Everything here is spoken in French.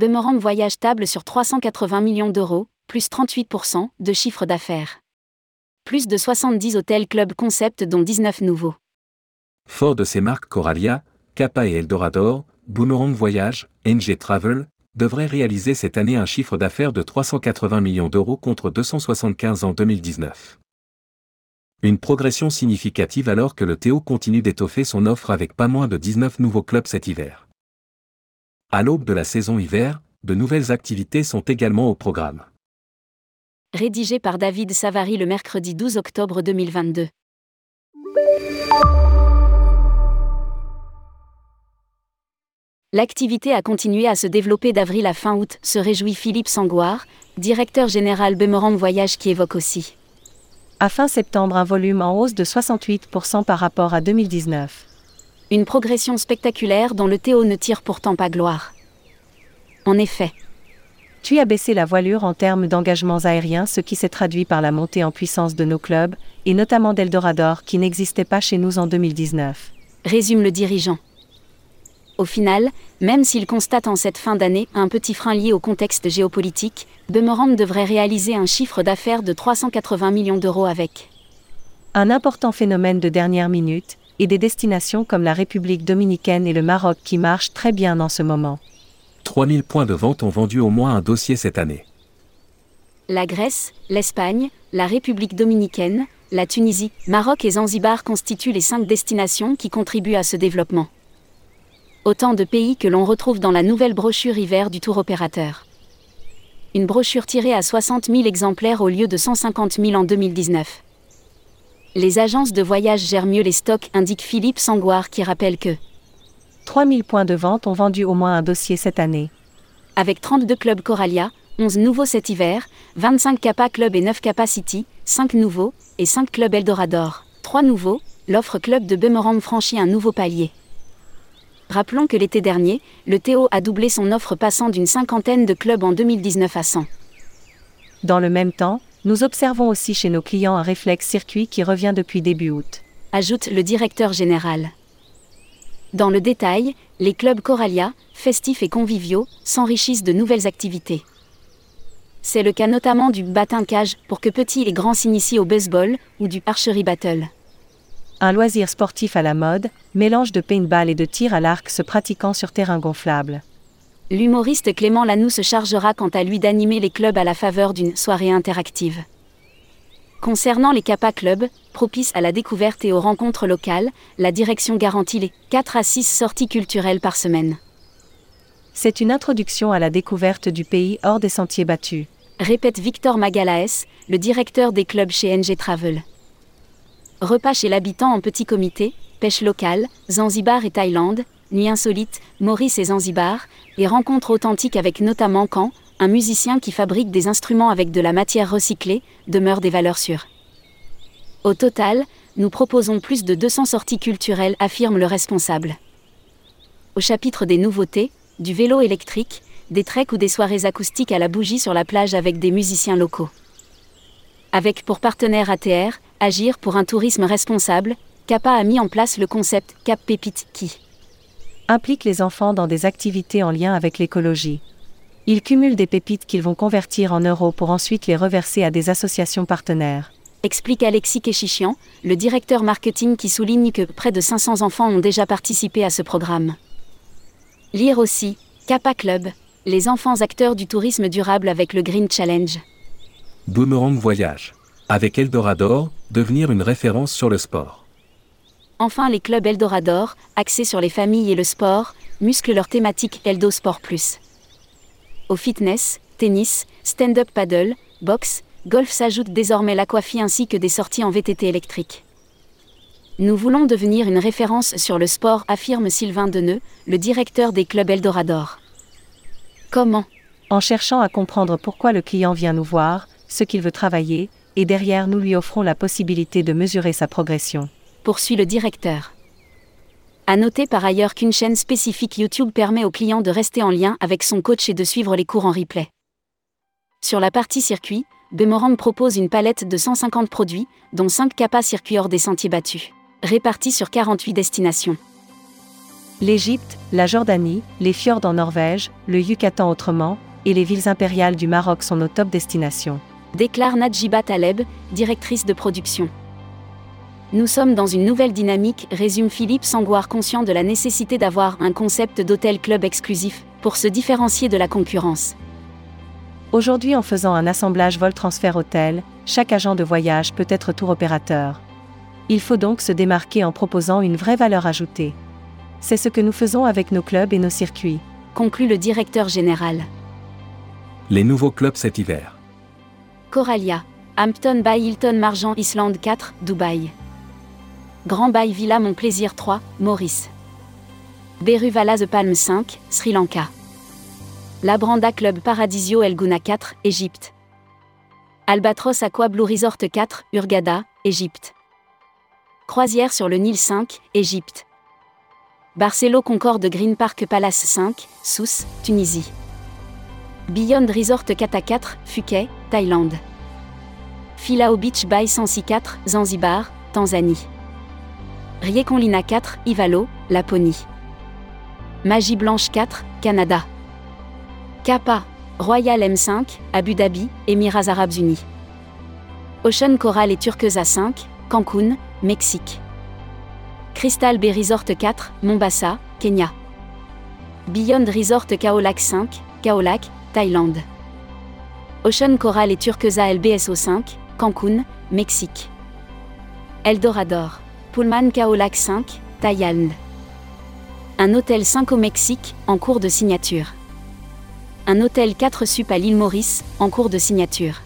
Bummerang Voyage table sur 380 millions d'euros, plus 38% de chiffre d'affaires. Plus de 70 hôtels club concept dont 19 nouveaux. Fort de ses marques Coralia, Kappa et Eldorador, Boomerang Voyage, NG Travel, devrait réaliser cette année un chiffre d'affaires de 380 millions d'euros contre 275 en 2019. Une progression significative alors que le Théo continue d'étoffer son offre avec pas moins de 19 nouveaux clubs cet hiver. À l'aube de la saison hiver, de nouvelles activités sont également au programme. Rédigé par David Savary le mercredi 12 octobre 2022. L'activité a continué à se développer d'avril à fin août, se réjouit Philippe Sangoire, directeur général Bummerang Voyage qui évoque aussi. À fin septembre, un volume en hausse de 68% par rapport à 2019. Une progression spectaculaire dont le Théo ne tire pourtant pas gloire. En effet, tu as baissé la voilure en termes d'engagements aériens, ce qui s'est traduit par la montée en puissance de nos clubs, et notamment d'Eldorador qui n'existait pas chez nous en 2019. Résume le dirigeant. Au final, même s'il constate en cette fin d'année un petit frein lié au contexte géopolitique, Bummerang devrait réaliser un chiffre d'affaires de 380 millions d'euros avec un important phénomène de dernière minute, et des destinations comme la République dominicaine et le Maroc qui marchent très bien en ce moment. 3000 points de vente ont vendu au moins un dossier cette année. La Grèce, l'Espagne, la République dominicaine, la Tunisie, Maroc et Zanzibar constituent les cinq destinations qui contribuent à ce développement. Autant de pays que l'on retrouve dans la nouvelle brochure hiver du tour opérateur. Une brochure tirée à 60 000 exemplaires au lieu de 150 000 en 2019. Les agences de voyage gèrent mieux les stocks, indique Philippe Sangoire qui rappelle que 3000 points de vente ont vendu au moins un dossier cette année. Avec 32 clubs Coralia, 11 nouveaux cet hiver, 25 Kappa Club et 9 Kappa City, 5 nouveaux, et 5 clubs Eldorador. 3 nouveaux, l'offre club de Bummerang franchit un nouveau palier. Rappelons que l'été dernier, le Théo a doublé son offre passant d'une cinquantaine de clubs en 2019 à 100. Dans le même temps, nous observons aussi chez nos clients un réflexe circuit qui revient depuis début août. Ajoute le directeur général. Dans le détail, les clubs Coralia, festifs et conviviaux, s'enrichissent de nouvelles activités. C'est le cas notamment du cage pour que petits et grands s'initient au baseball ou du archery battle un loisir sportif à la mode, mélange de paintball et de tir à l'arc se pratiquant sur terrain gonflable. L'humoriste Clément Lanoux se chargera quant à lui d'animer les clubs à la faveur d'une soirée interactive. Concernant les Kappa Clubs, propices à la découverte et aux rencontres locales, la direction garantit les 4 à 6 sorties culturelles par semaine. C'est une introduction à la découverte du pays hors des sentiers battus. Répète Victor Magalaes, le directeur des clubs chez NG Travel. Repas chez l'habitant en petit comité, pêche locale, Zanzibar et Thaïlande, nuit insolite, Maurice et Zanzibar, et rencontres authentiques avec notamment Caen, un musicien qui fabrique des instruments avec de la matière recyclée, demeure des valeurs sûres. Au total, nous proposons plus de 200 sorties culturelles, affirme le responsable. Au chapitre des nouveautés, du vélo électrique, des treks ou des soirées acoustiques à la bougie sur la plage avec des musiciens locaux. Avec pour partenaire ATR, Agir pour un tourisme responsable, CAPA a mis en place le concept Cap Pépite qui implique les enfants dans des activités en lien avec l'écologie. Ils cumulent des pépites qu'ils vont convertir en euros pour ensuite les reverser à des associations partenaires. Explique Alexis Kéchichian, le directeur marketing qui souligne que près de 500 enfants ont déjà participé à ce programme. Lire aussi, Kappa Club, les enfants acteurs du tourisme durable avec le Green Challenge. Boomerang Voyage avec Eldorador, devenir une référence sur le sport. Enfin, les clubs Eldorador, axés sur les familles et le sport, musclent leur thématique Eldo Sport. Au fitness, tennis, stand-up paddle, boxe, golf s'ajoute désormais l'aquafie ainsi que des sorties en VTT électrique. Nous voulons devenir une référence sur le sport, affirme Sylvain Deneux, le directeur des clubs Eldorador. Comment? En cherchant à comprendre pourquoi le client vient nous voir, ce qu'il veut travailler, et derrière nous lui offrons la possibilité de mesurer sa progression. Poursuit le directeur. À noter par ailleurs qu'une chaîne spécifique YouTube permet au client de rester en lien avec son coach et de suivre les cours en replay. Sur la partie circuit, Bemorand propose une palette de 150 produits, dont 5 capas circuits hors des sentiers battus, répartis sur 48 destinations. L'Égypte, la Jordanie, les fjords en Norvège, le Yucatan autrement, et les villes impériales du Maroc sont nos top destinations. Déclare Nadjiba Taleb, directrice de production. Nous sommes dans une nouvelle dynamique, résume Philippe Sangouard conscient de la nécessité d'avoir un concept d'hôtel club exclusif, pour se différencier de la concurrence. Aujourd'hui en faisant un assemblage vol-transfert hôtel, chaque agent de voyage peut être tour opérateur. Il faut donc se démarquer en proposant une vraie valeur ajoutée. C'est ce que nous faisons avec nos clubs et nos circuits. Conclut le directeur général. Les nouveaux clubs cet hiver. Coralia, Hampton by Hilton Margent Island 4, Dubaï. Grand Bay Villa Mon Plaisir 3, Maurice. Beruvala The Palm 5, Sri Lanka. Labranda Club Paradisio Elguna 4, Égypte. Albatros Aqua Blue Resort 4, Urgada, Égypte. Croisière sur le Nil 5, Égypte. Barcelo Concorde Green Park Palace 5, Sousse, Tunisie. Beyond Resort Kata 4, Phuket, Thaïlande. Filao Beach by 106 Zanzibar, Tanzanie. Riekonlina 4, Ivalo, Laponie. Magie Blanche 4, Canada. Kappa, Royal M5, Abu Dhabi, Émirats Arabes Unis. Ocean Coral et Turquesa 5, Cancun, Mexique. Crystal Bay Resort 4, Mombasa, Kenya. Beyond Resort Kaolac 5, Kaolac, Thaïlande. Ocean Coral et Turquesa LBSO 5, Cancun, Mexique. Eldorador, Pullman Kaolac 5, Thaïlande. Un hôtel 5 au Mexique, en cours de signature. Un hôtel 4 sup à l'île Maurice, en cours de signature.